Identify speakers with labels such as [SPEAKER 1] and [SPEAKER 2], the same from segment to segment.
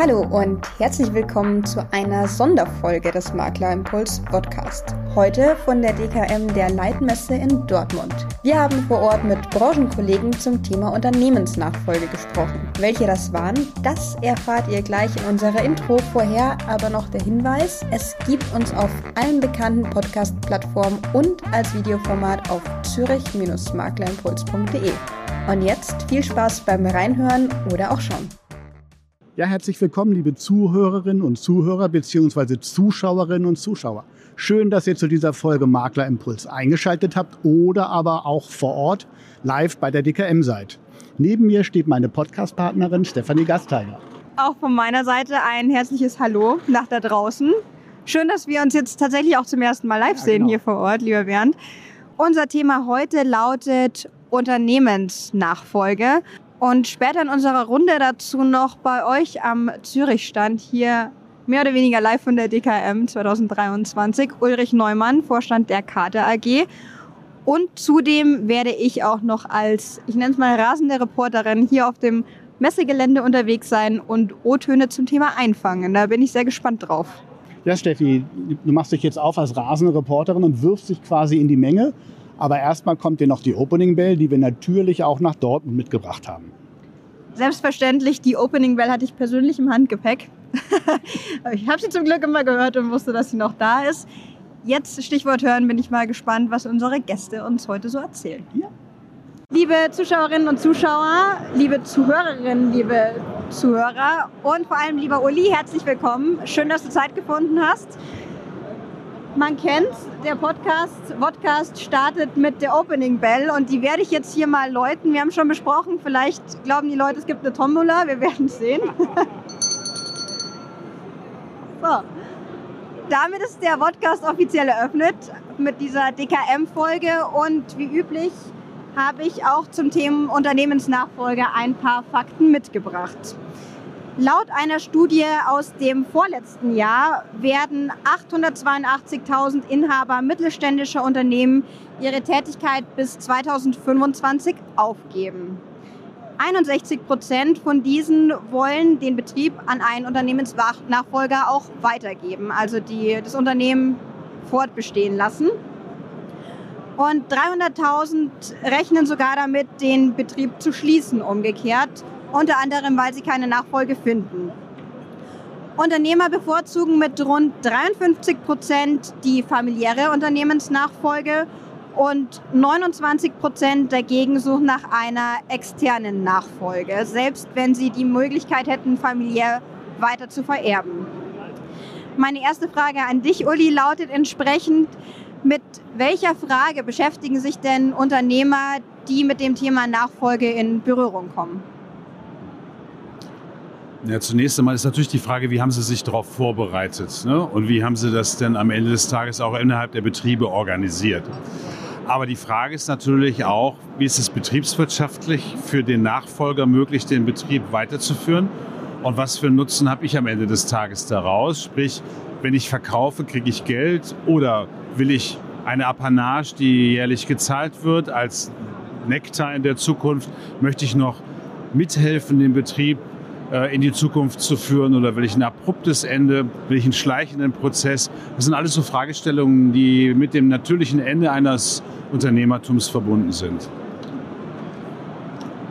[SPEAKER 1] Hallo und herzlich willkommen zu einer Sonderfolge des Maklerimpuls Podcast. Heute von der DKM der Leitmesse in Dortmund. Wir haben vor Ort mit Branchenkollegen zum Thema Unternehmensnachfolge gesprochen. Welche das waren, das erfahrt ihr gleich in unserer Intro. Vorher aber noch der Hinweis, es gibt uns auf allen bekannten Podcast-Plattformen und als Videoformat auf zürich-maklerimpuls.de. Und jetzt viel Spaß beim Reinhören oder auch schauen.
[SPEAKER 2] Ja, herzlich willkommen, liebe Zuhörerinnen und Zuhörer bzw. Zuschauerinnen und Zuschauer. Schön, dass ihr zu dieser Folge Maklerimpuls eingeschaltet habt oder aber auch vor Ort live bei der DKM seid. Neben mir steht meine Podcastpartnerin Stefanie Gasteiger.
[SPEAKER 3] Auch von meiner Seite ein herzliches Hallo nach da draußen. Schön, dass wir uns jetzt tatsächlich auch zum ersten Mal live ja, sehen genau. hier vor Ort, lieber Bernd. Unser Thema heute lautet Unternehmensnachfolge. Und später in unserer Runde dazu noch bei euch am Zürich-Stand hier mehr oder weniger live von der DKM 2023 Ulrich Neumann, Vorstand der Karte AG. Und zudem werde ich auch noch als, ich nenne es mal rasende Reporterin, hier auf dem Messegelände unterwegs sein und O-Töne zum Thema einfangen. Da bin ich sehr gespannt drauf.
[SPEAKER 2] Ja, Steffi, du machst dich jetzt auf als rasende Reporterin und wirfst dich quasi in die Menge. Aber erstmal kommt dir noch die Opening Bell, die wir natürlich auch nach Dortmund mitgebracht haben.
[SPEAKER 3] Selbstverständlich, die Opening Bell hatte ich persönlich im Handgepäck. ich habe sie zum Glück immer gehört und wusste, dass sie noch da ist. Jetzt Stichwort hören, bin ich mal gespannt, was unsere Gäste uns heute so erzählen. Ja. Liebe Zuschauerinnen und Zuschauer, liebe Zuhörerinnen, liebe Zuhörer und vor allem lieber Uli, herzlich willkommen. Schön, dass du Zeit gefunden hast. Man kennt, der Podcast, Podcast startet mit der Opening Bell und die werde ich jetzt hier mal läuten. Wir haben schon besprochen, vielleicht glauben die Leute, es gibt eine Tombola, wir werden es sehen. so. Damit ist der Podcast offiziell eröffnet mit dieser DKM-Folge und wie üblich habe ich auch zum Thema Unternehmensnachfolge ein paar Fakten mitgebracht. Laut einer Studie aus dem vorletzten Jahr werden 882.000 Inhaber mittelständischer Unternehmen ihre Tätigkeit bis 2025 aufgeben. 61 Prozent von diesen wollen den Betrieb an einen Unternehmensnachfolger auch weitergeben, also die, das Unternehmen fortbestehen lassen. Und 300.000 rechnen sogar damit, den Betrieb zu schließen, umgekehrt unter anderem, weil sie keine Nachfolge finden. Unternehmer bevorzugen mit rund 53 Prozent die familiäre Unternehmensnachfolge und 29 Prozent dagegen suchen nach einer externen Nachfolge, selbst wenn sie die Möglichkeit hätten, familiär weiter zu vererben. Meine erste Frage an dich, Uli, lautet entsprechend, mit welcher Frage beschäftigen sich denn Unternehmer, die mit dem Thema Nachfolge in Berührung kommen?
[SPEAKER 4] Ja, zunächst einmal ist natürlich die Frage, wie haben Sie sich darauf vorbereitet ne? und wie haben Sie das denn am Ende des Tages auch innerhalb der Betriebe organisiert. Aber die Frage ist natürlich auch, wie ist es betriebswirtschaftlich für den Nachfolger möglich, den Betrieb weiterzuführen und was für einen Nutzen habe ich am Ende des Tages daraus? Sprich, wenn ich verkaufe, kriege ich Geld oder will ich eine Apanage, die jährlich gezahlt wird, als Nektar in der Zukunft, möchte ich noch mithelfen, den Betrieb in die Zukunft zu führen oder will ich ein abruptes Ende, will ich einen schleichenden Prozess? Das sind alles so Fragestellungen, die mit dem natürlichen Ende eines Unternehmertums verbunden sind.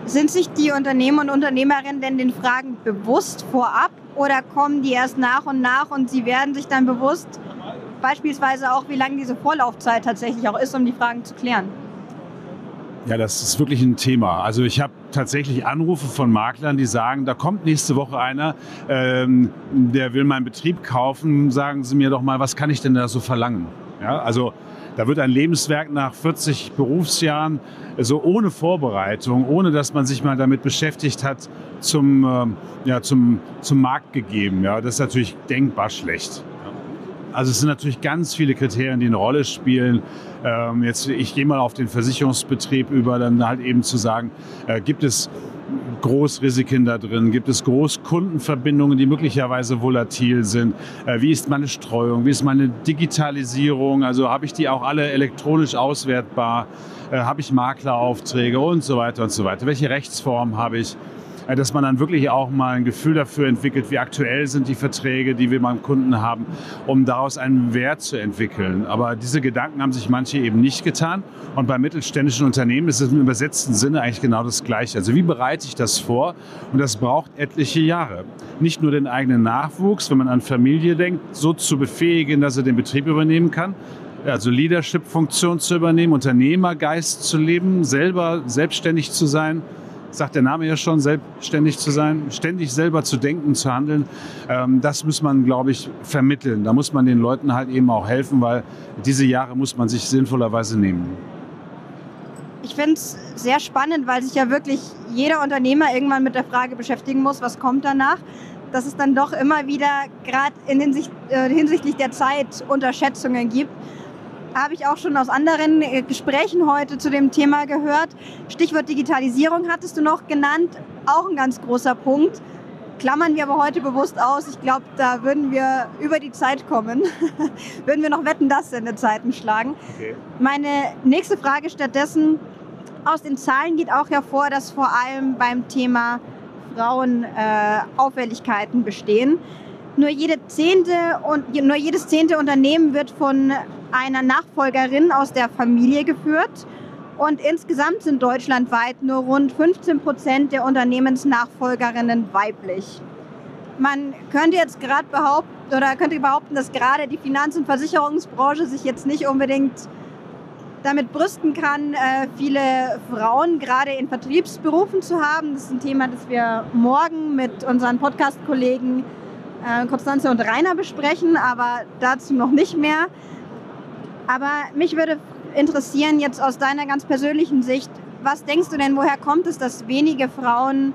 [SPEAKER 3] Sind sich die Unternehmer und Unternehmerinnen denn den Fragen bewusst vorab oder kommen die erst nach und nach und sie werden sich dann bewusst, beispielsweise auch, wie lange diese Vorlaufzeit tatsächlich auch ist, um die Fragen zu klären?
[SPEAKER 4] Ja, das ist wirklich ein Thema. Also ich habe tatsächlich Anrufe von Maklern, die sagen, da kommt nächste Woche einer, ähm, der will meinen Betrieb kaufen. Sagen Sie mir doch mal, was kann ich denn da so verlangen? Ja, also da wird ein Lebenswerk nach 40 Berufsjahren so ohne Vorbereitung, ohne dass man sich mal damit beschäftigt hat, zum, äh, ja, zum, zum Markt gegeben. Ja, das ist natürlich denkbar schlecht. Also es sind natürlich ganz viele Kriterien, die eine Rolle spielen. Ähm, jetzt, ich gehe mal auf den Versicherungsbetrieb über, dann halt eben zu sagen, äh, gibt es Großrisiken da drin? Gibt es Großkundenverbindungen, die möglicherweise volatil sind? Äh, wie ist meine Streuung? Wie ist meine Digitalisierung? Also habe ich die auch alle elektronisch auswertbar? Äh, habe ich Makleraufträge und so weiter und so weiter? Welche Rechtsform habe ich? Äh, dass man dann wirklich auch mal ein Gefühl dafür entwickelt, wie aktuell sind die Verträge, die wir beim Kunden haben, um daraus einen Wert zu entwickeln. Aber diese Gedanken haben sich manche eben nicht getan. Und bei mittelständischen Unternehmen ist es im übersetzten Sinne eigentlich genau das Gleiche. Also wie bereite ich das vor? Und das braucht etliche Jahre. Nicht nur den eigenen Nachwuchs, wenn man an Familie denkt, so zu befähigen, dass er den Betrieb übernehmen kann, also Leadership-Funktion zu übernehmen, Unternehmergeist zu leben, selber selbstständig zu sein, sagt der Name ja schon, selbstständig zu sein, ständig selber zu denken, zu handeln. Ähm, das muss man, glaube ich, vermitteln. Da muss man den Leuten halt eben auch helfen, weil diese Jahre muss man sich sinnvollerweise nehmen.
[SPEAKER 3] Ich finde es sehr spannend, weil sich ja wirklich jeder Unternehmer irgendwann mit der Frage beschäftigen muss, was kommt danach. Dass es dann doch immer wieder gerade äh, hinsichtlich der Zeit Unterschätzungen gibt habe ich auch schon aus anderen äh, Gesprächen heute zu dem Thema gehört. Stichwort Digitalisierung hattest du noch genannt, auch ein ganz großer Punkt. Klammern wir aber heute bewusst aus. Ich glaube, da würden wir über die Zeit kommen. würden wir noch wetten, dass Sendezeiten schlagen. Okay. Meine nächste Frage stattdessen, aus den Zahlen geht auch hervor, dass vor allem beim Thema Frauen äh, Auffälligkeiten bestehen. Nur, jede zehnte nur jedes zehnte Unternehmen wird von einer Nachfolgerin aus der Familie geführt. Und insgesamt sind deutschlandweit nur rund 15 Prozent der Unternehmensnachfolgerinnen weiblich. Man könnte jetzt gerade behaupten, oder könnte behaupten, dass gerade die Finanz- und Versicherungsbranche sich jetzt nicht unbedingt damit brüsten kann, äh, viele Frauen gerade in Vertriebsberufen zu haben. Das ist ein Thema, das wir morgen mit unseren Podcast-Kollegen äh, Konstanze und Rainer besprechen, aber dazu noch nicht mehr. Aber mich würde interessieren jetzt aus deiner ganz persönlichen Sicht, was denkst du denn, woher kommt es, dass wenige Frauen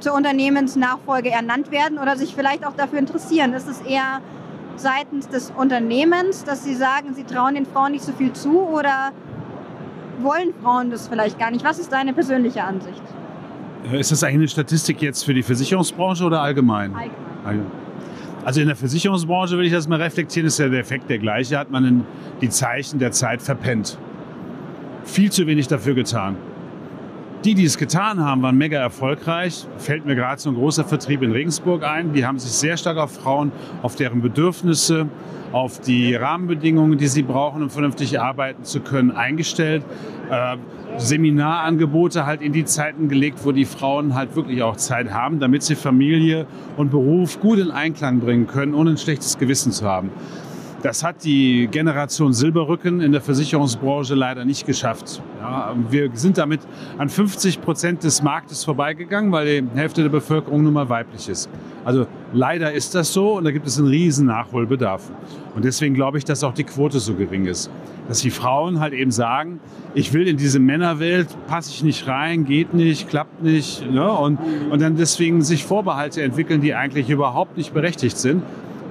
[SPEAKER 3] zur Unternehmensnachfolge ernannt werden oder sich vielleicht auch dafür interessieren? Ist es eher seitens des Unternehmens, dass sie sagen, sie trauen den Frauen nicht so viel zu oder wollen Frauen das vielleicht gar nicht? Was ist deine persönliche Ansicht?
[SPEAKER 4] Ist das eigentlich eine Statistik jetzt für die Versicherungsbranche oder allgemein?
[SPEAKER 3] Allgemein. allgemein.
[SPEAKER 4] Also in der Versicherungsbranche will ich das mal reflektieren, ist ja der Effekt der gleiche, hat man die Zeichen der Zeit verpennt. Viel zu wenig dafür getan. Die, die es getan haben, waren mega erfolgreich. Fällt mir gerade so ein großer Vertrieb in Regensburg ein. Die haben sich sehr stark auf Frauen, auf deren Bedürfnisse, auf die Rahmenbedingungen, die sie brauchen, um vernünftig arbeiten zu können, eingestellt. Äh, Seminarangebote halt in die Zeiten gelegt, wo die Frauen halt wirklich auch Zeit haben, damit sie Familie und Beruf gut in Einklang bringen können, ohne ein schlechtes Gewissen zu haben. Das hat die Generation Silberrücken in der Versicherungsbranche leider nicht geschafft. Ja, wir sind damit an 50 Prozent des Marktes vorbeigegangen, weil die Hälfte der Bevölkerung nun mal weiblich ist. Also leider ist das so und da gibt es einen riesen Nachholbedarf. Und deswegen glaube ich, dass auch die Quote so gering ist. Dass die Frauen halt eben sagen, ich will in diese Männerwelt, passe ich nicht rein, geht nicht, klappt nicht. Ne? Und, und dann deswegen sich Vorbehalte entwickeln, die eigentlich überhaupt nicht berechtigt sind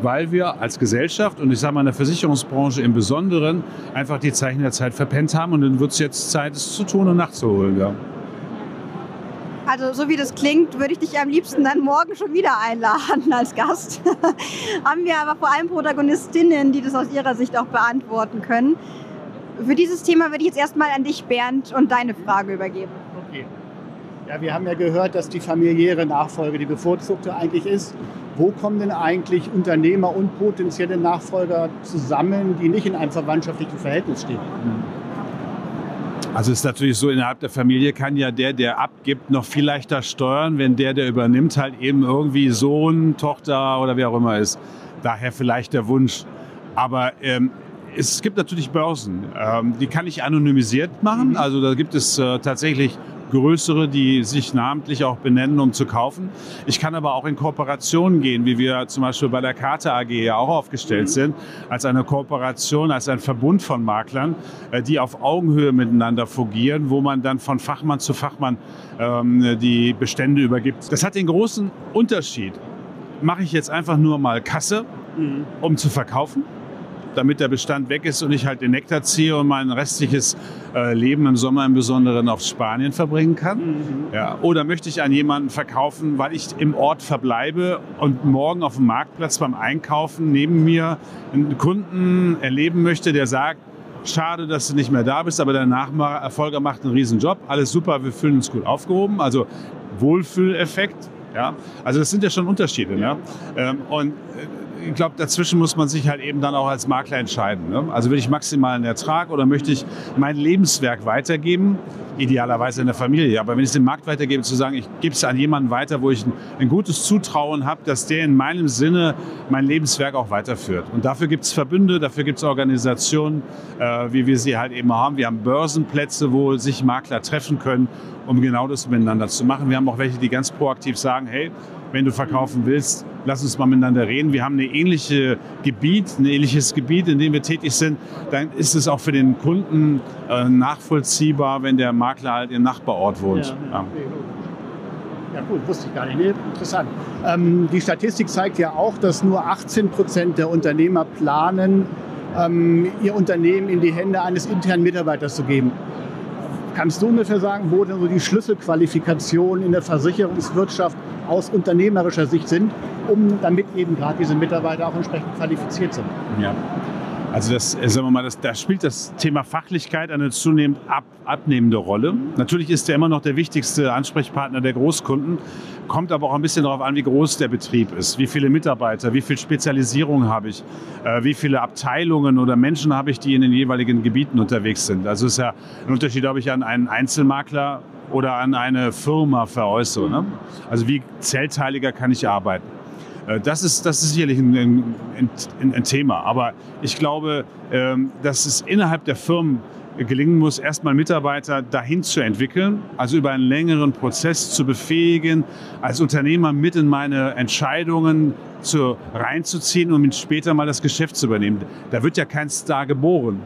[SPEAKER 4] weil wir als Gesellschaft und ich sage mal in der Versicherungsbranche im Besonderen einfach die Zeichen der Zeit verpennt haben und dann wird es jetzt Zeit, es zu tun und nachzuholen. Ja.
[SPEAKER 3] Also so wie das klingt, würde ich dich am liebsten dann morgen schon wieder einladen als Gast. Haben wir aber vor allem Protagonistinnen, die das aus ihrer Sicht auch beantworten können. Für dieses Thema würde ich jetzt erstmal an dich, Bernd, und deine Frage übergeben.
[SPEAKER 2] Okay. Ja, wir haben ja gehört, dass die familiäre Nachfolge die bevorzugte eigentlich ist wo kommen denn eigentlich Unternehmer und potenzielle Nachfolger zusammen, die nicht in einem verwandtschaftlichen Verhältnis stehen?
[SPEAKER 4] Also es ist natürlich so, innerhalb der Familie kann ja der, der abgibt, noch viel leichter steuern, wenn der, der übernimmt, halt eben irgendwie Sohn, Tochter oder wie auch immer ist. Daher vielleicht der Wunsch. Aber ähm, es gibt natürlich Börsen, ähm, die kann ich anonymisiert machen. Mhm. Also da gibt es äh, tatsächlich größere, die sich namentlich auch benennen, um zu kaufen. Ich kann aber auch in Kooperationen gehen, wie wir zum Beispiel bei der Karte AG ja auch aufgestellt mhm. sind, als eine Kooperation, als ein Verbund von Maklern, äh, die auf Augenhöhe miteinander fungieren, wo man dann von Fachmann zu Fachmann ähm, die Bestände übergibt. Das hat den großen Unterschied. Mache ich jetzt einfach nur mal Kasse, mhm. um zu verkaufen? Damit der Bestand weg ist und ich halt den Nektar ziehe und mein restliches äh, Leben im Sommer im Besonderen auf Spanien verbringen kann? Mhm. Ja. Oder möchte ich an jemanden verkaufen, weil ich im Ort verbleibe und morgen auf dem Marktplatz beim Einkaufen neben mir einen Kunden erleben möchte, der sagt, Schade, dass du nicht mehr da bist, aber der Nachfolger macht einen riesen Job. Alles super, wir fühlen uns gut aufgehoben. Also Wohlfühleffekt. Ja? Also das sind ja schon Unterschiede. Ne? Ähm, und äh, ich glaube, dazwischen muss man sich halt eben dann auch als Makler entscheiden. Ne? Also will ich maximalen Ertrag oder möchte ich mein Lebenswerk weitergeben? Idealerweise in der Familie. Aber wenn ich es dem Markt weitergebe, zu sagen, ich gebe es an jemanden weiter, wo ich ein, ein gutes Zutrauen habe, dass der in meinem Sinne mein Lebenswerk auch weiterführt. Und dafür gibt es Verbünde, dafür gibt es Organisationen, äh, wie wir sie halt eben haben. Wir haben Börsenplätze, wo sich Makler treffen können, um genau das miteinander zu machen. Wir haben auch welche, die ganz proaktiv sagen, hey, wenn du verkaufen willst, lass uns mal miteinander reden. Wir haben eine ähnliche Gebiet, ein ähnliches Gebiet, in dem wir tätig sind. Dann ist es auch für den Kunden äh, nachvollziehbar, wenn der Makler halt im Nachbarort wohnt.
[SPEAKER 2] Ja, ja. ja gut, wusste ich gar nicht. Nee, interessant. Ähm, die Statistik zeigt ja auch, dass nur 18 Prozent der Unternehmer planen, ähm, ihr Unternehmen in die Hände eines internen Mitarbeiters zu geben. Kannst du ungefähr sagen, wo denn so die Schlüsselqualifikationen in der Versicherungswirtschaft aus unternehmerischer Sicht sind, um damit eben gerade diese Mitarbeiter auch entsprechend qualifiziert sind?
[SPEAKER 4] Ja. Also das, äh, sagen wir mal, das, da spielt das Thema Fachlichkeit eine zunehmend ab, abnehmende Rolle. Natürlich ist er immer noch der wichtigste Ansprechpartner der Großkunden, kommt aber auch ein bisschen darauf an, wie groß der Betrieb ist, wie viele Mitarbeiter, wie viel Spezialisierung habe ich, äh, wie viele Abteilungen oder Menschen habe ich, die in den jeweiligen Gebieten unterwegs sind. Also es ist ja ein Unterschied, ob ich an einen Einzelmakler oder an eine Firma veräußere. Ne? Also wie zellteiliger kann ich arbeiten. Äh, das ist, das ist sicherlich ein, ein, ein Thema. Aber ich glaube, ähm, dass es innerhalb der Firmen gelingen muss, erstmal Mitarbeiter dahin zu entwickeln, also über einen längeren Prozess zu befähigen, als Unternehmer mit in meine Entscheidungen zu, reinzuziehen und um später mal das Geschäft zu übernehmen. Da wird ja kein Star geboren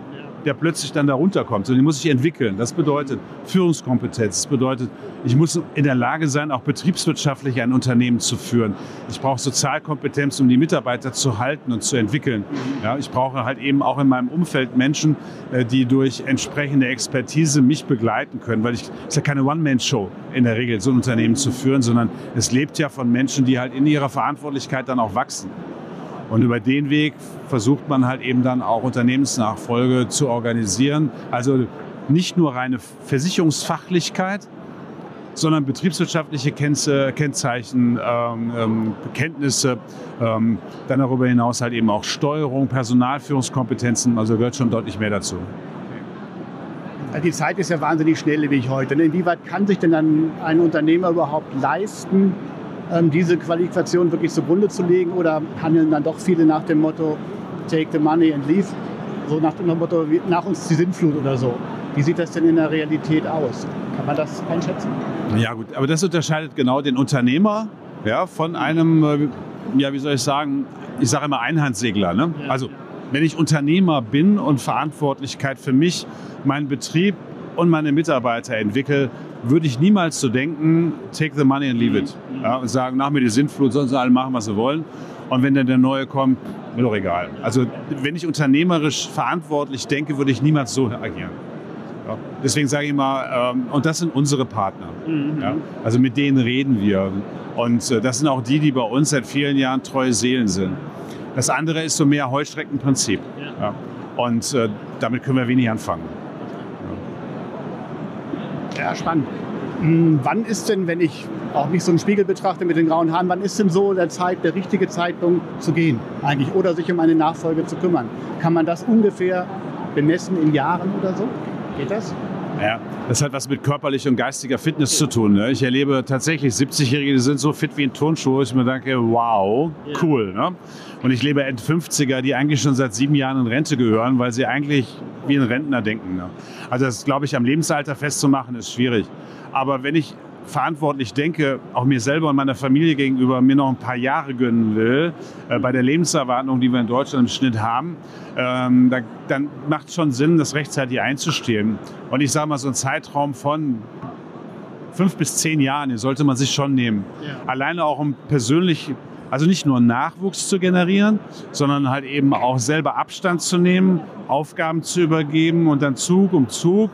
[SPEAKER 4] der plötzlich dann da runterkommt, sondern die muss sich entwickeln. Das bedeutet Führungskompetenz. Das bedeutet, ich muss in der Lage sein, auch betriebswirtschaftlich ein Unternehmen zu führen. Ich brauche Sozialkompetenz, um die Mitarbeiter zu halten und zu entwickeln. Ja, ich brauche halt eben auch in meinem Umfeld Menschen, äh, die durch entsprechende Expertise mich begleiten können, weil ich, ist ja keine One-Man-Show in der Regel, so ein Unternehmen zu führen, sondern es lebt ja von Menschen, die halt in ihrer Verantwortlichkeit dann auch wachsen. Und über den Weg versucht man halt eben dann auch Unternehmensnachfolge zu organisieren. Also nicht nur reine Versicherungsfachlichkeit, sondern betriebswirtschaftliche Kennzeichen, ähm, ähm, Kenntnisse, ähm, dann darüber hinaus halt eben auch Steuerung, Personalführungskompetenzen, also gehört schon deutlich mehr dazu.
[SPEAKER 2] Die Zeit ist ja wahnsinnig schnelllebig heute. Inwieweit kann sich denn dann ein Unternehmer überhaupt leisten, diese Qualifikation wirklich zugrunde zu legen oder handeln dann doch viele nach dem Motto Take the money and leave? So nach dem Motto, nach uns die Sintflut oder so. Wie sieht das denn in der Realität aus? Kann man das einschätzen?
[SPEAKER 4] Ja gut, aber das unterscheidet genau den Unternehmer ja, von einem, äh, ja wie soll ich sagen, ich sage immer Einhandsegler. Ne? Ja. Also wenn ich Unternehmer bin und Verantwortlichkeit für mich, meinen Betrieb und meine Mitarbeiter entwickle, würde ich niemals so denken, take the money and leave it. Mhm. Ja, und sagen, nach mir die Sintflut, sollen sie alle machen, was sie wollen. Und wenn dann der Neue kommt, mir doch egal. Also wenn ich unternehmerisch verantwortlich denke, würde ich niemals so agieren. Ja, deswegen sage ich mal, ähm, und das sind unsere Partner. Mhm. Ja, also mit denen reden wir. Und äh, das sind auch die, die bei uns seit vielen Jahren treue Seelen sind. Das andere ist so mehr Heuschreckenprinzip. Ja. Und äh, damit können wir wenig anfangen.
[SPEAKER 2] Ja, spannend. Hm, wann ist denn, wenn ich auch mich so einen Spiegel betrachte mit den grauen Haaren, wann ist denn so der, Zeit, der richtige Zeitpunkt zu gehen eigentlich oder sich um eine Nachfolge zu kümmern? Kann man das ungefähr bemessen in Jahren oder so? Geht das?
[SPEAKER 4] Ja, das hat was mit körperlicher und geistiger Fitness zu tun. Ne? Ich erlebe tatsächlich 70-Jährige, die sind so fit wie ein Turnschuh. Ich mir denke, wow, cool. Ne? Und ich lebe End-50er, die eigentlich schon seit sieben Jahren in Rente gehören, weil sie eigentlich wie ein Rentner denken. Ne? Also das, glaube ich, am Lebensalter festzumachen, ist schwierig. Aber wenn ich verantwortlich denke, auch mir selber und meiner Familie gegenüber, mir noch ein paar Jahre gönnen will, äh, bei der Lebenserwartung, die wir in Deutschland im Schnitt haben, ähm, da, dann macht es schon Sinn, das rechtzeitig einzustehen. Und ich sage mal, so ein Zeitraum von fünf bis zehn Jahren, den sollte man sich schon nehmen. Ja. Alleine auch um persönlich, also nicht nur Nachwuchs zu generieren, sondern halt eben auch selber Abstand zu nehmen, Aufgaben zu übergeben und dann Zug um Zug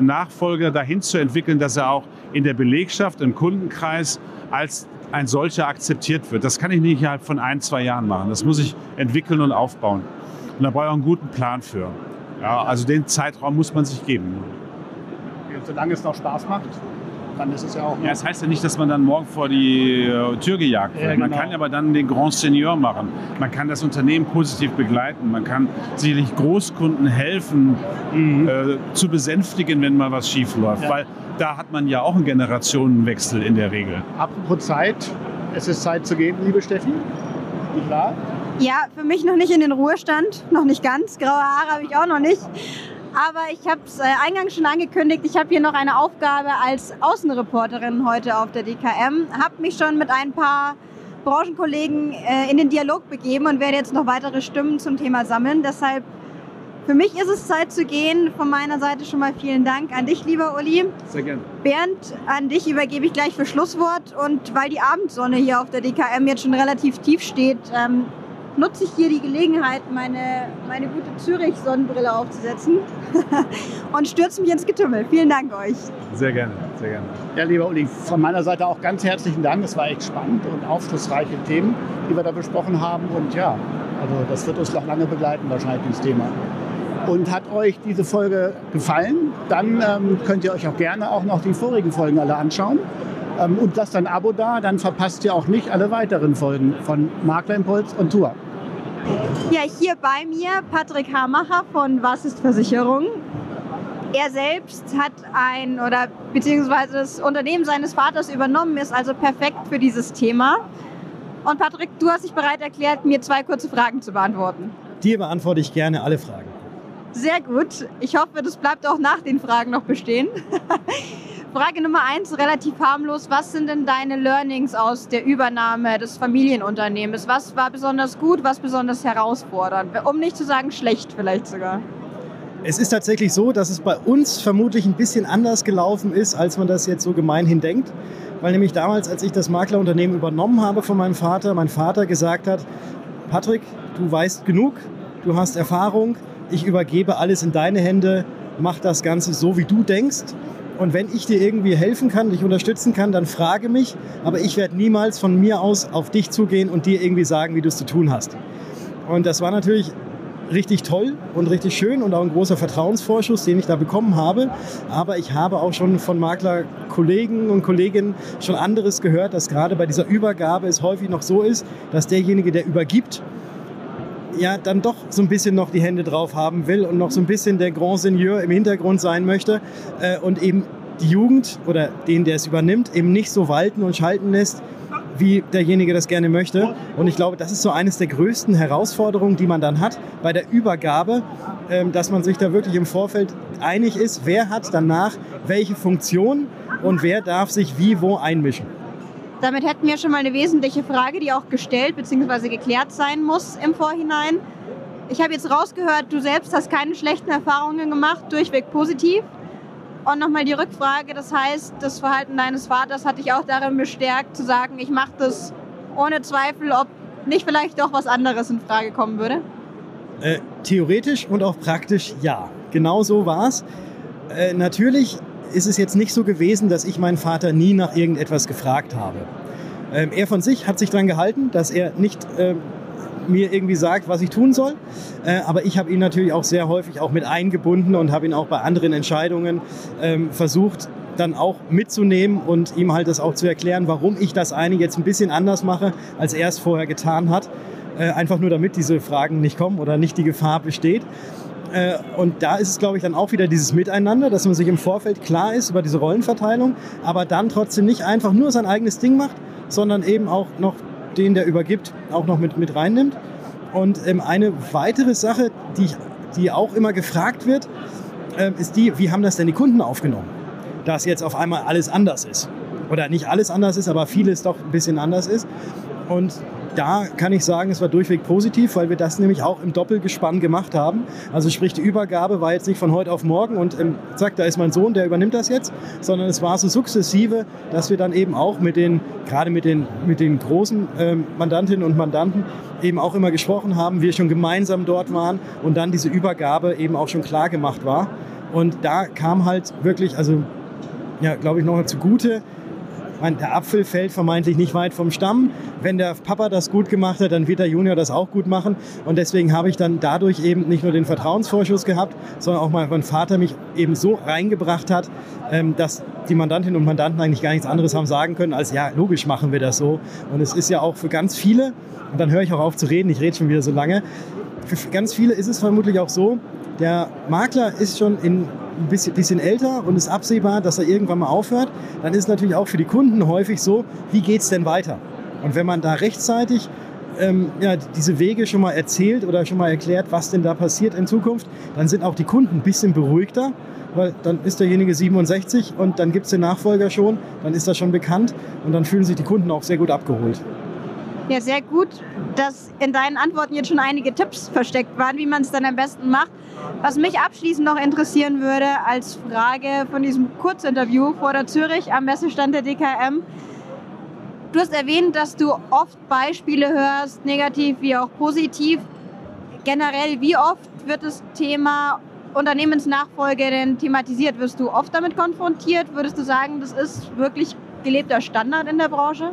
[SPEAKER 4] Nachfolger dahin zu entwickeln, dass er auch in der Belegschaft, im Kundenkreis als ein solcher akzeptiert wird. Das kann ich nicht innerhalb von ein, zwei Jahren machen. Das muss ich entwickeln und aufbauen. Und da brauche ich auch einen guten Plan für. Ja, also den Zeitraum muss man sich geben.
[SPEAKER 2] Solange es noch Spaß macht? Dann ist es ja auch.
[SPEAKER 4] Ja, das heißt ja nicht, dass man dann morgen vor die äh, Tür gejagt wird.
[SPEAKER 2] Ja,
[SPEAKER 4] Man
[SPEAKER 2] genau.
[SPEAKER 4] kann aber dann den Grand Senior machen. Man kann das Unternehmen positiv begleiten. Man kann sicherlich Großkunden helfen, äh, zu besänftigen, wenn mal was schief läuft.
[SPEAKER 2] Ja.
[SPEAKER 4] Weil da hat man ja auch einen Generationenwechsel in der Regel.
[SPEAKER 2] Apropos Zeit, es ist Zeit zu gehen, liebe Steffi. Nicht wahr?
[SPEAKER 3] Ja, für mich noch nicht in den Ruhestand, noch nicht ganz. Graue Haare habe ich auch noch nicht. Aber ich habe es äh, eingangs schon angekündigt, ich habe hier noch eine Aufgabe als Außenreporterin heute auf der DKM. Habe mich schon mit ein paar Branchenkollegen äh, in den Dialog begeben und werde jetzt noch weitere Stimmen zum Thema sammeln. Deshalb für mich ist es Zeit zu gehen. Von meiner Seite schon mal vielen Dank an dich, lieber Uli.
[SPEAKER 4] Sehr gerne.
[SPEAKER 3] Bernd, an dich übergebe ich gleich für Schlusswort. Und weil die Abendsonne hier auf der DKM jetzt schon relativ tief steht, ähm, nutze ich hier die Gelegenheit, meine, meine gute Zürich-Sonnenbrille aufzusetzen und stürze mich ins Getümmel. Vielen Dank euch.
[SPEAKER 4] Sehr gerne. Sehr gerne.
[SPEAKER 2] Ja, lieber Uli, von meiner Seite auch ganz herzlichen Dank. Es war echt spannend und aufschlussreiche Themen, die wir da besprochen haben. Und ja, also das wird uns noch lange begleiten, wahrscheinlich dieses Thema. Und hat euch diese Folge gefallen, dann ähm, könnt ihr euch auch gerne auch noch die vorigen Folgen alle anschauen. Ähm, und lasst ein Abo da, dann verpasst ihr auch nicht alle weiteren Folgen von Maklerimpuls und Tour.
[SPEAKER 3] Ja, hier bei mir Patrick Hamacher von Was ist Versicherung. Er selbst hat ein oder beziehungsweise das Unternehmen seines Vaters übernommen, ist also perfekt für dieses Thema. Und Patrick, du hast dich bereit erklärt, mir zwei kurze Fragen zu beantworten.
[SPEAKER 5] Dir beantworte ich gerne alle Fragen.
[SPEAKER 3] Sehr gut. Ich hoffe, das bleibt auch nach den Fragen noch bestehen. Frage Nummer eins, relativ harmlos. Was sind denn deine Learnings aus der Übernahme des Familienunternehmens? Was war besonders gut, was besonders herausfordernd? Um nicht zu sagen schlecht vielleicht sogar.
[SPEAKER 5] Es ist tatsächlich so, dass es bei uns vermutlich ein bisschen anders gelaufen ist, als man das jetzt so gemeinhin denkt. Weil nämlich damals, als ich das Maklerunternehmen übernommen habe von meinem Vater, mein Vater gesagt hat, Patrick, du weißt genug, du hast Erfahrung, ich übergebe alles in deine Hände, mach das Ganze so, wie du denkst. Und wenn ich dir irgendwie helfen kann, dich unterstützen kann, dann frage mich. Aber ich werde niemals von mir aus auf dich zugehen und dir irgendwie sagen, wie du es zu tun hast. Und das war natürlich richtig toll und richtig schön und auch ein großer Vertrauensvorschuss, den ich da bekommen habe. Aber ich habe auch schon von Maklerkollegen und Kolleginnen schon anderes gehört, dass gerade bei dieser Übergabe es häufig noch so ist, dass derjenige, der übergibt, ja dann doch so ein bisschen noch die Hände drauf haben will und noch so ein bisschen der Grand Seigneur im Hintergrund sein möchte äh, und eben die Jugend oder den, der es übernimmt, eben nicht so walten und schalten lässt, wie derjenige das gerne möchte. Und ich glaube, das ist so eines der größten Herausforderungen, die man dann hat bei der Übergabe, ähm, dass man sich da wirklich im Vorfeld einig ist, wer hat danach welche Funktion und wer darf sich wie wo einmischen.
[SPEAKER 3] Damit hätten wir schon mal eine wesentliche Frage, die auch gestellt bzw. geklärt sein muss im Vorhinein. Ich habe jetzt rausgehört, du selbst hast keine schlechten Erfahrungen gemacht, durchweg positiv. Und nochmal die Rückfrage, das heißt, das Verhalten deines Vaters hat dich auch darin bestärkt, zu sagen, ich mache das ohne Zweifel, ob nicht vielleicht doch was anderes in Frage kommen würde?
[SPEAKER 5] Äh, theoretisch und auch praktisch ja. Genau so war es. Äh, natürlich ist es jetzt nicht so gewesen, dass ich meinen Vater nie nach irgendetwas gefragt habe. Ähm, er von sich hat sich daran gehalten, dass er nicht äh, mir irgendwie sagt, was ich tun soll. Äh, aber ich habe ihn natürlich auch sehr häufig auch mit eingebunden und habe ihn auch bei anderen Entscheidungen ähm, versucht, dann auch mitzunehmen und ihm halt das auch zu erklären, warum ich das eine jetzt ein bisschen anders mache, als er es vorher getan hat. Äh, einfach nur damit diese Fragen nicht kommen oder nicht die Gefahr besteht. Äh, Und da ist es, glaube ich, dann auch wieder dieses Miteinander, dass man sich im Vorfeld klar ist über diese Rollenverteilung, aber dann trotzdem nicht einfach nur sein eigenes Ding macht, sondern eben auch noch den, der übergibt, auch noch mit, mit reinnimmt. Und ähm, eine weitere Sache, die, ich, die auch immer gefragt wird, ähm, ist die, wie haben das denn die Kunden aufgenommen? Dass jetzt auf einmal alles anders ist. Oder nicht alles anders ist, aber vieles doch ein bisschen anders ist. Und da kann ich sagen, es war durchweg positiv, weil wir das nämlich auch im Doppelgespann gemacht haben. Also sprich, die Übergabe war jetzt nicht von heute auf morgen und ähm, zack, da ist mein Sohn, der übernimmt das jetzt, sondern es war so sukzessive, dass wir dann eben auch mit den, gerade mit den, mit den großen ähm, Mandantinnen und Mandanten eben auch immer gesprochen haben, wir schon gemeinsam dort waren und dann diese Übergabe eben auch schon klar gemacht war. Und da kam halt wirklich, also ja, glaube ich, noch mal zugute, mein, der Apfel fällt vermeintlich nicht weit vom Stamm. Wenn der Papa das gut gemacht hat, dann wird der Junior das auch gut machen. Und deswegen habe ich dann dadurch eben nicht nur den Vertrauensvorschuss gehabt, sondern auch mein Vater mich eben so reingebracht hat, ähm, dass die Mandantinnen und Mandanten eigentlich gar nichts anderes haben sagen können, als ja, logisch machen wir das so. Und es ist ja auch für ganz viele, und dann höre ich auch auf zu reden, ich rede schon wieder so lange, für ganz viele ist es vermutlich auch so, der Makler ist schon in ein bisschen, bisschen älter und ist absehbar, dass er irgendwann mal aufhört, dann ist es natürlich auch für die Kunden häufig so, wie geht es denn weiter? Und wenn man da rechtzeitig ähm, ja, diese Wege schon mal erzählt oder schon mal erklärt, was denn da passiert in Zukunft, dann sind auch die Kunden ein bisschen beruhigter, weil dann ist derjenige 67 und dann gibt es den Nachfolger schon, dann ist das schon bekannt und dann fühlen sich die Kunden auch sehr gut abgeholt.
[SPEAKER 3] Ja, sehr gut, dass in deinen Antworten jetzt schon einige Tipps versteckt waren, wie man es dann am besten macht. Was mich abschließend noch interessieren würde als Frage von diesem Kurzinterview vor der Zürich am Messestand der DKM. Du hast erwähnt, dass du oft Beispiele hörst, negativ wie auch positiv. Generell, wie oft wird das Thema Unternehmensnachfolge denn thematisiert? Wirst du oft damit konfrontiert? Würdest du sagen, das ist wirklich gelebter Standard in der Branche?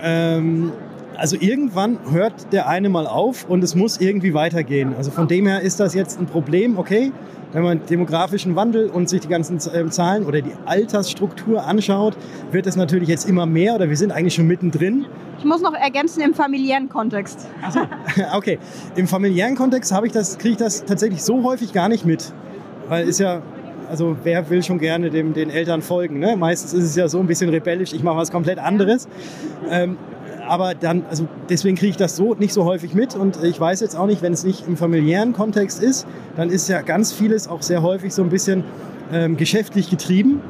[SPEAKER 5] Ähm, also irgendwann hört der eine mal auf und es muss irgendwie weitergehen. Also von dem her ist das jetzt ein Problem, okay, wenn man demografischen Wandel und sich die ganzen äh, Zahlen oder die Altersstruktur anschaut, wird es natürlich jetzt immer mehr oder wir sind eigentlich schon mittendrin.
[SPEAKER 3] Ich muss noch ergänzen im familiären Kontext.
[SPEAKER 5] Also, okay, im familiären Kontext habe ich das, kriege ich das tatsächlich so häufig gar nicht mit, weil ist ja also wer will schon gerne dem, den Eltern folgen? Ne? Meistens ist es ja so ein bisschen rebellisch, ich mache was komplett anderes. Ähm, aber dann, also deswegen kriege ich das so nicht so häufig mit und ich weiß jetzt auch nicht, wenn es nicht im familiären Kontext ist, dann ist ja ganz vieles auch sehr häufig so ein bisschen ähm, geschäftlich getrieben,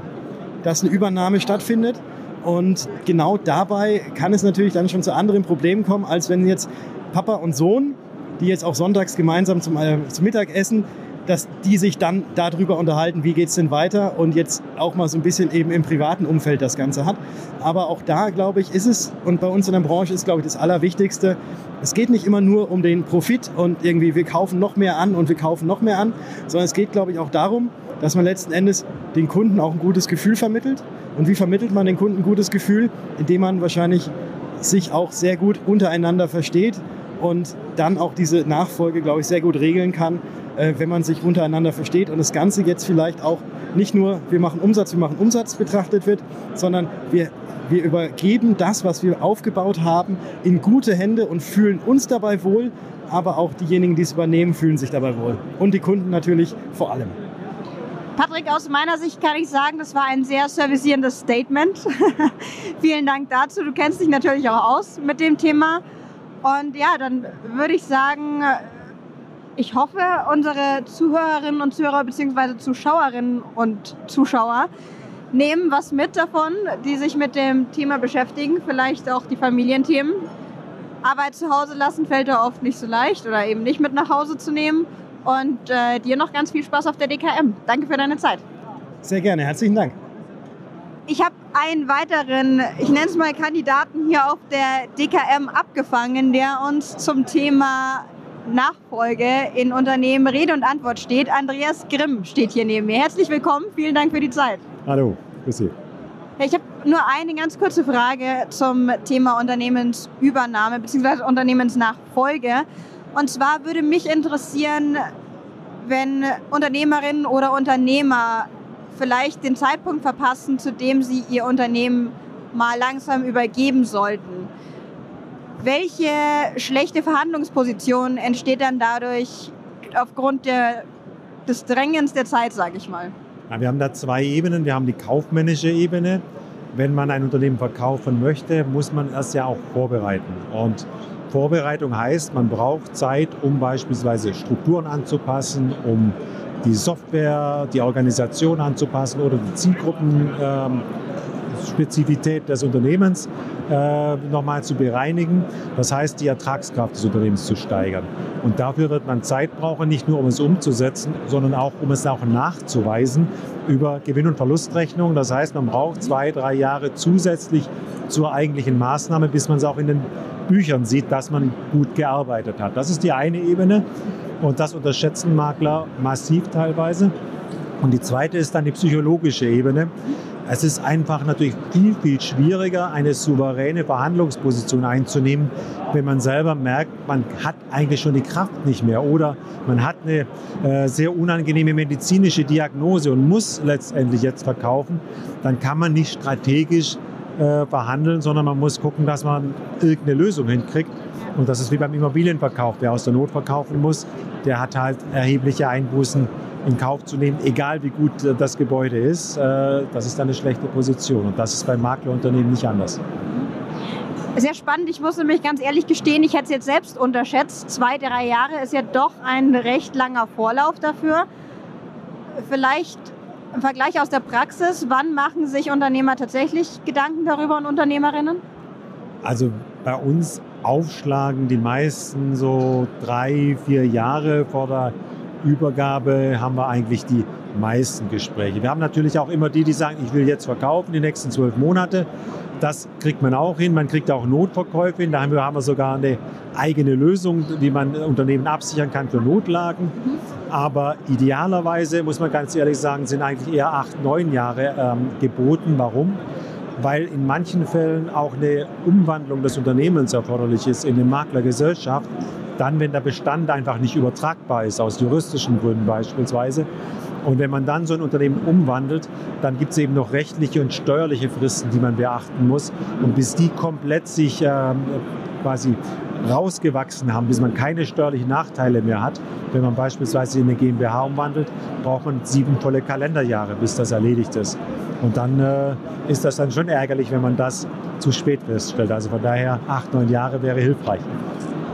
[SPEAKER 5] dass eine Übernahme stattfindet. Und genau dabei kann es natürlich dann schon zu anderen Problemen kommen, als wenn jetzt Papa und Sohn, die jetzt auch sonntags gemeinsam zum, äh, zum Mittagessen dass die sich dann darüber unterhalten, wie geht es denn weiter und jetzt auch mal so ein bisschen eben im privaten Umfeld das Ganze hat. Aber auch da, glaube ich, ist es, und bei uns in der Branche ist, glaube ich, das Allerwichtigste, es geht nicht immer nur um den Profit und irgendwie wir kaufen noch mehr an und wir kaufen noch mehr an, sondern es geht, glaube ich, auch darum, dass man letzten Endes den Kunden auch ein gutes Gefühl vermittelt. Und wie vermittelt man den Kunden ein gutes Gefühl? Indem man wahrscheinlich sich auch sehr gut untereinander versteht und dann auch diese Nachfolge, glaube ich, sehr gut regeln kann äh, wenn man sich untereinander versteht und das Ganze jetzt vielleicht auch nicht nur, wir machen Umsatz, wir machen Umsatz betrachtet wird, sondern wir, wir übergeben das, was wir aufgebaut haben, in gute Hände und fühlen uns dabei wohl, aber auch diejenigen, die es übernehmen, fühlen sich dabei wohl. Und die Kunden natürlich vor allem.
[SPEAKER 3] Patrick, aus meiner Sicht kann ich sagen, das war ein sehr servicierendes Statement. Vielen Dank dazu. Du kennst dich natürlich auch aus mit dem Thema. Und ja, dann würde ich sagen, ich hoffe, unsere Zuhörerinnen und Zuhörer bzw. Zuschauerinnen und Zuschauer nehmen was mit davon, die sich mit dem Thema beschäftigen, vielleicht auch die Familienthemen. Arbeit zu Hause lassen fällt da oft nicht so leicht oder eben nicht mit nach Hause zu nehmen. Und äh, dir noch ganz viel Spaß auf der DKM. Danke für deine Zeit.
[SPEAKER 5] Sehr gerne, herzlichen Dank.
[SPEAKER 3] Ich habe einen weiteren, ich nenne es mal Kandidaten hier auf der DKM abgefangen, der uns zum Thema Nachfolge in Unternehmen Rede und Antwort steht. Andreas Grimm steht hier neben mir. Herzlich willkommen, vielen Dank für die Zeit.
[SPEAKER 6] Hallo, grüß Sie.
[SPEAKER 3] Ich habe nur eine ganz kurze Frage zum Thema Unternehmensübernahme bzw. Unternehmensnachfolge. Und zwar würde mich interessieren, wenn Unternehmerinnen oder Unternehmer vielleicht den Zeitpunkt verpassen, zu dem sie ihr Unternehmen mal langsam übergeben sollten. Welche schlechte Verhandlungsposition entsteht dann dadurch aufgrund der, des Drängens der Zeit, sage ich mal?
[SPEAKER 6] Ja, wir haben da zwei Ebenen. Wir haben die kaufmännische Ebene. Wenn man ein Unternehmen verkaufen möchte, muss man es ja auch vorbereiten. Und Vorbereitung heißt, man braucht Zeit, um beispielsweise Strukturen anzupassen, um die Software, die Organisation anzupassen oder die Zielgruppen ähm, Spezifität des Unternehmens äh, nochmal zu bereinigen. Das heißt, die Ertragskraft des Unternehmens zu steigern. Und dafür wird man Zeit brauchen, nicht nur um es umzusetzen, sondern auch um es auch nachzuweisen über Gewinn- und Verlustrechnung. Das heißt, man braucht zwei, drei Jahre zusätzlich zur eigentlichen Maßnahme, bis man es auch in den Büchern sieht, dass man gut gearbeitet hat. Das ist die eine Ebene und das unterschätzen Makler massiv teilweise. Und die zweite ist dann die psychologische Ebene. Es ist einfach natürlich viel, viel schwieriger, eine souveräne Verhandlungsposition einzunehmen, wenn man selber merkt, man hat eigentlich schon die Kraft nicht mehr oder man hat eine äh, sehr unangenehme medizinische Diagnose und muss letztendlich jetzt verkaufen, dann kann man nicht strategisch äh, verhandeln, sondern man muss gucken, dass man irgendeine Lösung hinkriegt. Und das ist wie beim Immobilienverkauf. Wer aus der Not verkaufen muss, der hat halt erhebliche Einbußen in Kauf zu nehmen, egal wie gut äh, das Gebäude ist. Äh, das ist dann eine schlechte Position. Und das ist bei Maklerunternehmen nicht anders.
[SPEAKER 3] Sehr spannend. Ich muss nämlich ganz ehrlich gestehen, ich hätte es jetzt selbst unterschätzt. Zwei, drei Jahre ist ja doch ein recht langer Vorlauf dafür. Vielleicht im Vergleich aus der Praxis, wann machen sich Unternehmer tatsächlich Gedanken darüber und Unternehmerinnen?
[SPEAKER 6] Also bei uns aufschlagen die meisten so drei, vier Jahre vor der Übergabe haben wir eigentlich die meisten Gespräche. Wir haben natürlich auch immer die, die sagen, ich will jetzt verkaufen, die nächsten zwölf Monate. Das kriegt man auch hin. Man kriegt auch Notverkäufe hin. Da haben wir, haben wir sogar eine eigene Lösung, wie man Unternehmen absichern kann für Notlagen. Aber idealerweise, muss man ganz ehrlich sagen, sind eigentlich eher acht, neun Jahre ähm, geboten. Warum? Weil in manchen Fällen auch eine Umwandlung des Unternehmens erforderlich ist in eine Maklergesellschaft dann, wenn der Bestand einfach nicht übertragbar ist, aus juristischen Gründen beispielsweise. Und wenn man dann so ein Unternehmen umwandelt, dann gibt es eben noch rechtliche und steuerliche Fristen, die man beachten muss. Und bis die komplett sich äh, quasi rausgewachsen haben, bis man keine steuerlichen Nachteile mehr hat, wenn man beispielsweise in eine GmbH umwandelt, braucht man sieben volle Kalenderjahre, bis das erledigt ist. Und dann äh, ist das dann schon ärgerlich, wenn man das zu spät feststellt. Also von daher acht, neun Jahre wäre hilfreich.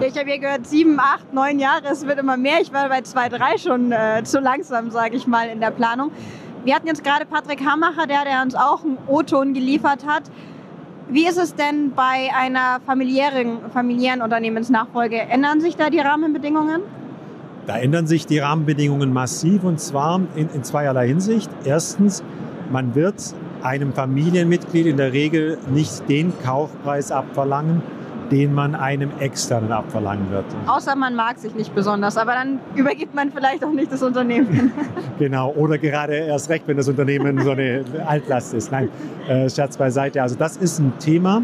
[SPEAKER 3] Ich habe hier gehört, sieben, acht, neun Jahre, es wird immer mehr. Ich war bei zwei, drei schon äh, zu langsam, sage ich mal, in der Planung. Wir hatten jetzt gerade Patrick Hammacher, der, der uns auch einen O-Ton geliefert hat. Wie ist es denn bei einer familiären, familiären Unternehmensnachfolge? Ändern sich da die Rahmenbedingungen?
[SPEAKER 6] Da ändern sich die Rahmenbedingungen massiv und zwar in, in zweierlei Hinsicht. Erstens, man wird einem Familienmitglied in der Regel nicht den Kaufpreis abverlangen, den man einem externen abverlangen wird.
[SPEAKER 3] Außer man mag sich nicht besonders, aber dann übergibt man vielleicht auch nicht das Unternehmen.
[SPEAKER 6] genau, oder gerade erst recht, wenn das Unternehmen so eine Altlast ist. Nein, äh, Scherz beiseite. Also das ist ein Thema,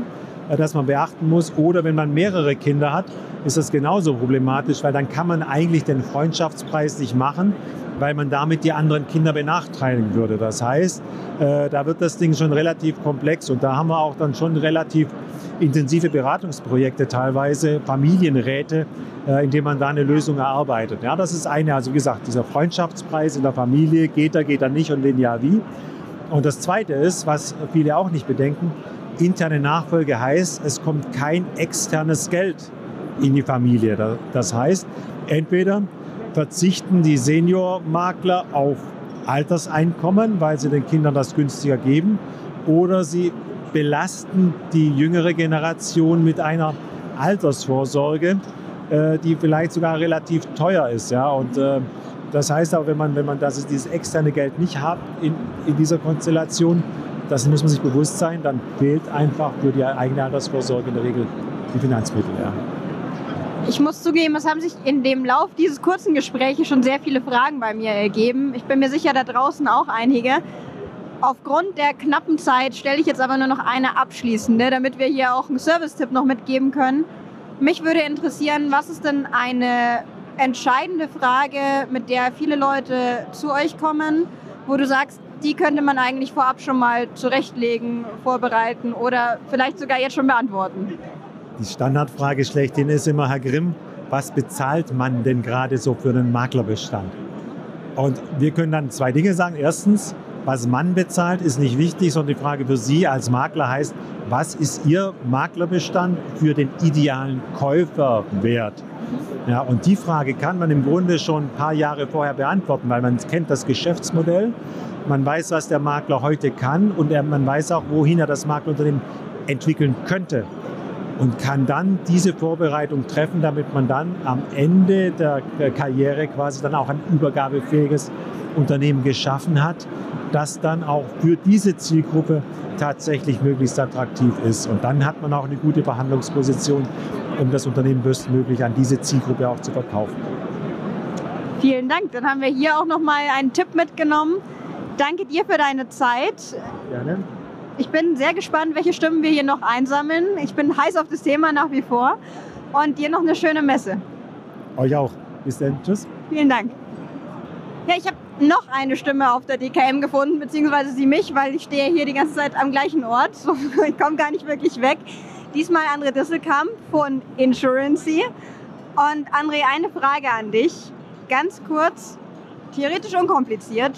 [SPEAKER 6] äh, das man beachten muss. Oder wenn man mehrere Kinder hat, ist das genauso problematisch, weil dann kann man eigentlich den Freundschaftspreis nicht machen, weil man damit die anderen Kinder benachteiligen würde. Das heißt, äh, da wird das Ding schon relativ komplex und da haben wir auch dann schon relativ intensive Beratungsprojekte teilweise, Familienräte, äh, in denen man da eine Lösung erarbeitet. Ja, das ist eine, also wie gesagt, dieser Freundschaftspreis in der Familie, geht er, geht er nicht und wenn ja, wie. Und das Zweite ist, was viele auch nicht bedenken, interne Nachfolge heißt, es kommt kein externes Geld in die Familie. Das heißt, entweder verzichten die Seniormakler auf Alterseinkommen, weil sie den Kindern das günstiger geben, oder sie belasten die jüngere Generation mit einer Altersvorsorge, äh, die vielleicht sogar relativ teuer ist. Und äh, das heißt auch, wenn man, wenn man das, dieses externe Geld nicht hat in, in dieser Konstellation, das muss man sich bewusst sein, dann fehlt einfach für die eigene Altersvorsorge in der Regel die Finanzmittel. Ja.
[SPEAKER 3] Ich muss zugeben, es haben sich in dem Lauf dieses kurzen Gesprächs schon sehr viele Fragen bei mir ergeben. Ich bin mir sicher, da draußen auch einige. Aufgrund der knappen Zeit stelle ich jetzt aber nur noch eine abschließende, damit wir hier auch einen Service-Tipp noch mitgeben können. Mich würde interessieren, was ist denn eine entscheidende Frage, mit der viele Leute zu euch kommen, wo du sagst, die könnte man eigentlich vorab schon mal zurechtlegen, vorbereiten oder vielleicht sogar jetzt schon beantworten?
[SPEAKER 6] Die Standardfrage schlechthin ist immer, Herr Grimm, was bezahlt man denn gerade so für einen Maklerbestand? Und wir können dann zwei Dinge sagen. Erstens, was man bezahlt, ist nicht wichtig, sondern die Frage für Sie als Makler heißt, was ist Ihr Maklerbestand für den idealen Käufer wert? Ja, und die Frage kann man im Grunde schon ein paar Jahre vorher beantworten, weil man kennt das Geschäftsmodell, man weiß, was der Makler heute kann und man weiß auch, wohin er das Maklerunternehmen entwickeln könnte und kann dann diese Vorbereitung treffen, damit man dann am Ende der Karriere quasi dann auch ein übergabefähiges Unternehmen geschaffen hat, das dann auch für diese Zielgruppe tatsächlich möglichst attraktiv ist. Und dann hat man auch eine gute Verhandlungsposition, um das Unternehmen bestmöglich an diese Zielgruppe auch zu verkaufen.
[SPEAKER 3] Vielen Dank. Dann haben wir hier auch noch mal einen Tipp mitgenommen. danke dir für deine Zeit.
[SPEAKER 6] Gerne.
[SPEAKER 3] Ich bin sehr gespannt, welche Stimmen wir hier noch einsammeln. Ich bin heiß auf das Thema nach wie vor. Und dir noch eine schöne Messe.
[SPEAKER 6] Euch auch. Bis dann. Tschüss.
[SPEAKER 3] Vielen Dank. Ja, ich habe noch eine Stimme auf der DKM gefunden, beziehungsweise sie mich, weil ich stehe hier die ganze Zeit am gleichen Ort. Ich komme gar nicht wirklich weg. Diesmal André Disselkamp von Insurancy. Und André, eine Frage an dich. Ganz kurz, theoretisch unkompliziert.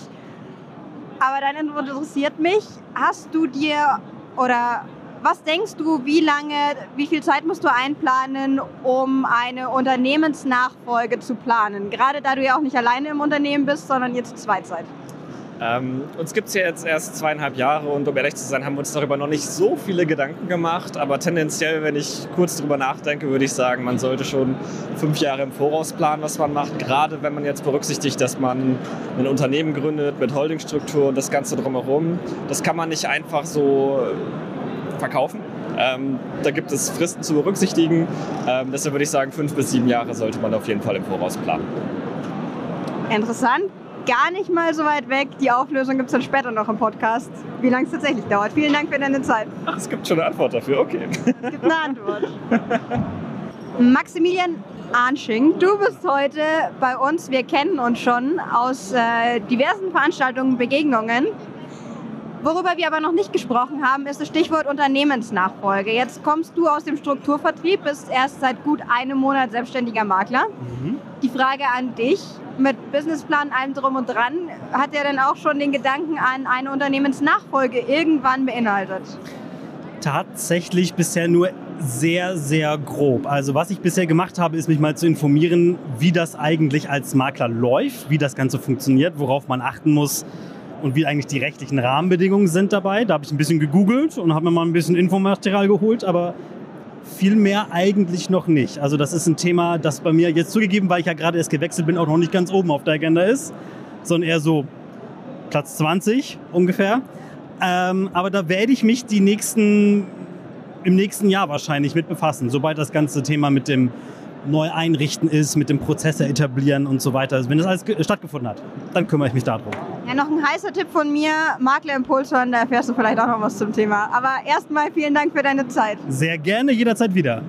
[SPEAKER 3] Aber dann interessiert mich, hast du dir oder was denkst du, wie lange, wie viel Zeit musst du einplanen, um eine Unternehmensnachfolge zu planen? Gerade da du ja auch nicht alleine im Unternehmen bist, sondern jetzt Zweizeit.
[SPEAKER 7] Ähm, uns gibt es ja jetzt erst zweieinhalb Jahre und um ehrlich zu sein, haben wir uns darüber noch nicht so viele Gedanken gemacht. Aber tendenziell, wenn ich kurz darüber nachdenke, würde ich sagen, man sollte schon fünf Jahre im Voraus planen, was man macht. Gerade wenn man jetzt berücksichtigt, dass man ein Unternehmen gründet mit Holdingstruktur und das Ganze drumherum. Das kann man nicht einfach so verkaufen. Ähm, da gibt es Fristen zu berücksichtigen. Ähm, deshalb würde ich sagen, fünf bis sieben Jahre sollte man auf jeden Fall im Voraus planen.
[SPEAKER 3] Interessant gar nicht mal so weit weg. Die Auflösung gibt es dann später noch im Podcast, wie lange es tatsächlich dauert. Vielen Dank für deine Zeit.
[SPEAKER 7] Ach, es gibt schon eine Antwort dafür, okay.
[SPEAKER 3] Es gibt eine Antwort. Maximilian Arnsching, du bist heute bei uns. Wir kennen uns schon aus äh, diversen Veranstaltungen, Begegnungen. Worüber wir aber noch nicht gesprochen haben, ist das Stichwort Unternehmensnachfolge. Jetzt kommst du aus dem Strukturvertrieb, bist erst seit gut einem Monat selbstständiger Makler. Mhm. Die Frage an dich, mit Businessplan, allem drum und dran, hat er denn auch schon den Gedanken an eine Unternehmensnachfolge irgendwann beinhaltet?
[SPEAKER 8] Tatsächlich bisher nur sehr, sehr grob. Also was ich bisher gemacht habe, ist mich mal zu informieren, wie das eigentlich als Makler läuft, wie das Ganze funktioniert, worauf man achten muss, und wie eigentlich die rechtlichen Rahmenbedingungen sind dabei. Da habe ich ein bisschen gegoogelt und habe mir mal ein bisschen Infomaterial geholt, aber viel mehr eigentlich noch nicht. Also das ist ein Thema, das bei mir jetzt zugegeben, weil ich ja gerade erst gewechselt bin, auch noch nicht ganz oben auf der Agenda ist, sondern eher so Platz 20 ungefähr. Ähm, aber da werde ich mich die nächsten, im nächsten Jahr wahrscheinlich mit befassen, sobald das ganze Thema mit dem neu einrichten ist, mit dem Prozesse etablieren und so weiter. Also wenn das alles stattgefunden hat, dann kümmere ich mich darum.
[SPEAKER 3] Ja, noch ein heißer Tipp von mir, Makler Impuls hören, da erfährst du vielleicht auch noch was zum Thema. Aber erstmal vielen Dank für deine Zeit.
[SPEAKER 8] Sehr gerne, jederzeit wieder.